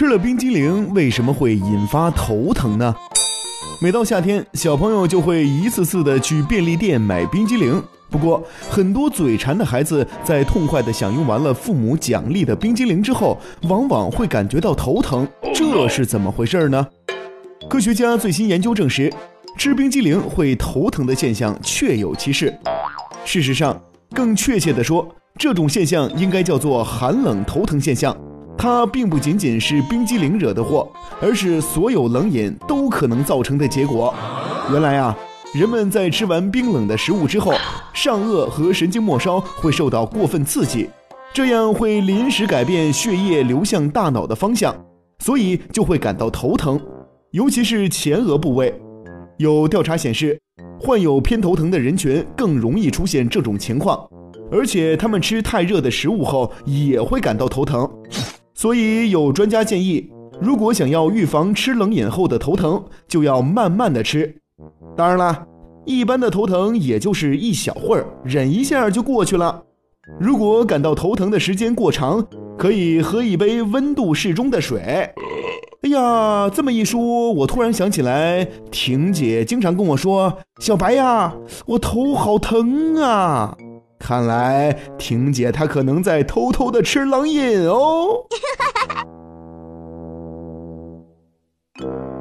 吃了冰激凌为什么会引发头疼呢？每到夏天，小朋友就会一次次的去便利店买冰激凌。不过，很多嘴馋的孩子在痛快的享用完了父母奖励的冰激凌之后，往往会感觉到头疼，这是怎么回事呢？科学家最新研究证实，吃冰激凌会头疼的现象确有其事。事实上，更确切地说，这种现象应该叫做寒冷头疼现象。它并不仅仅是冰激凌惹的祸，而是所有冷饮都可能造成的结果。原来啊，人们在吃完冰冷的食物之后，上颚和神经末梢会受到过分刺激，这样会临时改变血液流向大脑的方向，所以就会感到头疼，尤其是前额部位。有调查显示，患有偏头疼的人群更容易出现这种情况，而且他们吃太热的食物后也会感到头疼。所以有专家建议，如果想要预防吃冷饮后的头疼，就要慢慢的吃。当然啦，一般的头疼也就是一小会儿，忍一下就过去了。如果感到头疼的时间过长，可以喝一杯温度适中的水。哎呀，这么一说，我突然想起来，婷姐经常跟我说：“小白呀，我头好疼啊。”看来婷姐她可能在偷偷的吃冷饮哦。